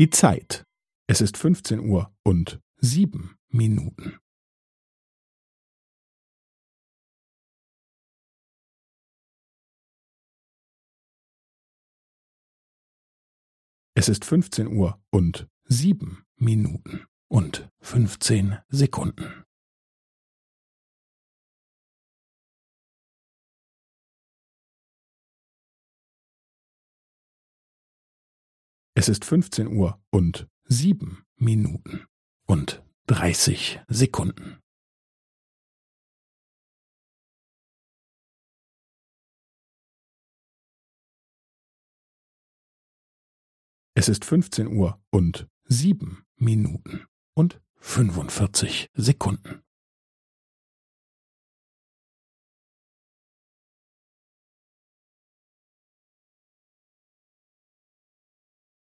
Die Zeit. Es ist 15 Uhr und sieben Minuten. Es ist 15 Uhr und sieben Minuten und 15 Sekunden. Es ist 15 Uhr und sieben Minuten und 30 Sekunden. Es ist 15 Uhr und sieben Minuten und 45 Sekunden.